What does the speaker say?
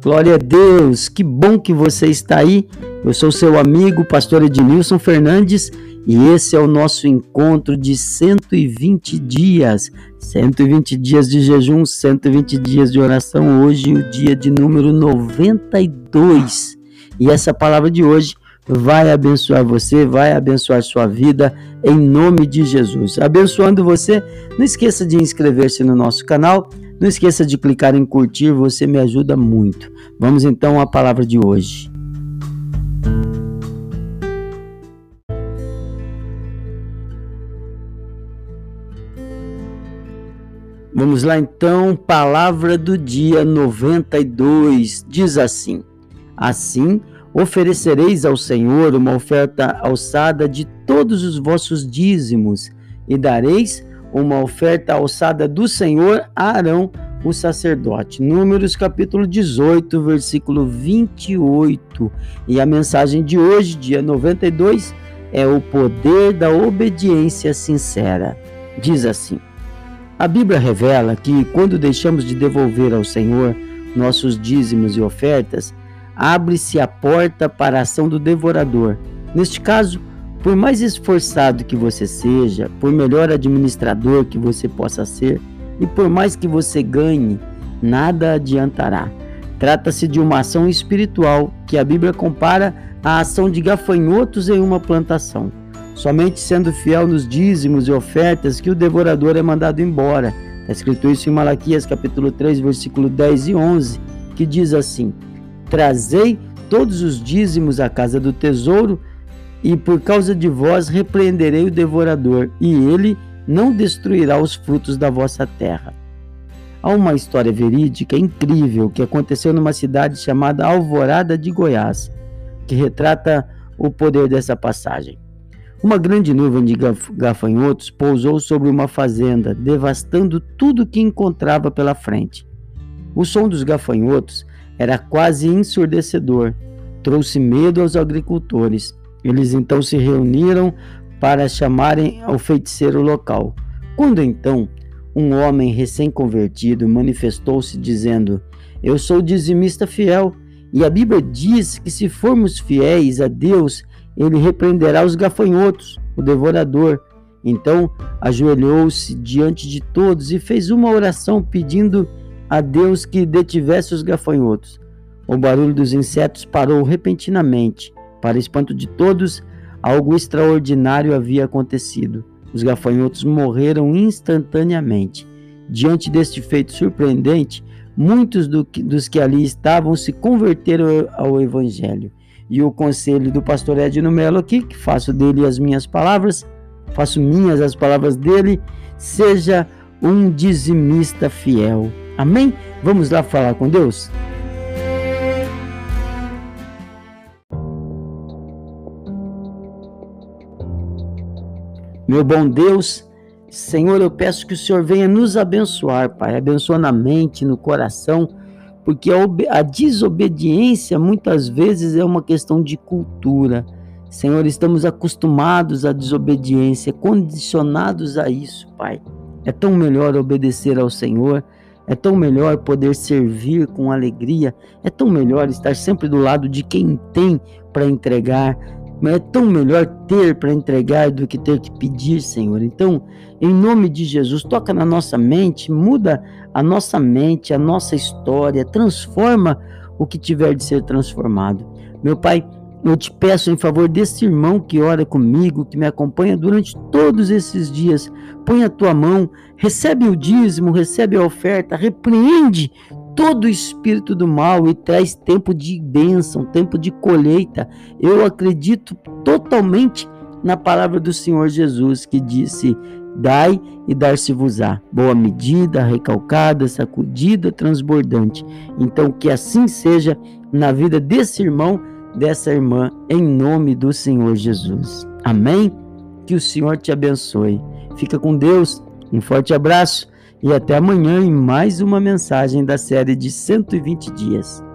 Glória a Deus, que bom que você está aí. Eu sou seu amigo, pastor Ednilson Fernandes, e esse é o nosso encontro de 120 dias. 120 dias de jejum, 120 dias de oração. Hoje, o dia de número 92. E essa palavra de hoje vai abençoar você, vai abençoar sua vida, em nome de Jesus. Abençoando você, não esqueça de inscrever-se no nosso canal não esqueça de clicar em curtir, você me ajuda muito. Vamos então à palavra de hoje. Vamos lá então, palavra do dia 92 diz assim: Assim oferecereis ao Senhor uma oferta alçada de todos os vossos dízimos, e dareis uma oferta alçada do Senhor a Arão, o sacerdote. Números capítulo 18, versículo 28. E a mensagem de hoje, dia 92, é o poder da obediência sincera. Diz assim: A Bíblia revela que quando deixamos de devolver ao Senhor nossos dízimos e ofertas, abre-se a porta para a ação do devorador. Neste caso, por mais esforçado que você seja, por melhor administrador que você possa ser, e por mais que você ganhe, nada adiantará. Trata-se de uma ação espiritual que a Bíblia compara à ação de gafanhotos em uma plantação. Somente sendo fiel nos dízimos e ofertas que o devorador é mandado embora. Está escrito isso em Malaquias capítulo 3, versículo 10 e 11, que diz assim: Trazei todos os dízimos à casa do tesouro e por causa de vós repreenderei o devorador, e ele não destruirá os frutos da vossa terra. Há uma história verídica incrível que aconteceu numa cidade chamada Alvorada de Goiás, que retrata o poder dessa passagem. Uma grande nuvem de gafanhotos pousou sobre uma fazenda, devastando tudo que encontrava pela frente. O som dos gafanhotos era quase ensurdecedor, trouxe medo aos agricultores eles então se reuniram para chamarem ao feiticeiro local. Quando então um homem recém-convertido manifestou-se dizendo: Eu sou dizimista fiel, e a Bíblia diz que se formos fiéis a Deus, ele repreenderá os gafanhotos, o devorador. Então ajoelhou-se diante de todos e fez uma oração pedindo a Deus que detivesse os gafanhotos. O barulho dos insetos parou repentinamente para espanto de todos, algo extraordinário havia acontecido. Os gafanhotos morreram instantaneamente. Diante deste feito surpreendente, muitos do que, dos que ali estavam se converteram ao Evangelho. E o conselho do pastor Edno Melo aqui, que faço dele as minhas palavras, faço minhas as palavras dele, seja um dizimista fiel. Amém? Vamos lá falar com Deus? Meu bom Deus, Senhor, eu peço que o Senhor venha nos abençoar, Pai. Abençoa na mente, no coração, porque a, a desobediência muitas vezes é uma questão de cultura. Senhor, estamos acostumados à desobediência, condicionados a isso, Pai. É tão melhor obedecer ao Senhor, é tão melhor poder servir com alegria, é tão melhor estar sempre do lado de quem tem para entregar, mas é tão melhor ter para entregar do que ter que pedir, Senhor. Então, em nome de Jesus, toca na nossa mente, muda a nossa mente, a nossa história, transforma o que tiver de ser transformado. Meu Pai, eu te peço em favor desse irmão que ora comigo, que me acompanha durante todos esses dias. Põe a tua mão, recebe o dízimo, recebe a oferta, repreende todo espírito do mal e traz tempo de bênção, tempo de colheita. Eu acredito totalmente na palavra do Senhor Jesus que disse: Dai e dar-se-vos-á. Boa medida, recalcada, sacudida, transbordante. Então, que assim seja na vida desse irmão, dessa irmã, em nome do Senhor Jesus. Amém? Que o Senhor te abençoe. Fica com Deus. Um forte abraço e até amanhã em mais uma mensagem da série de 120 dias.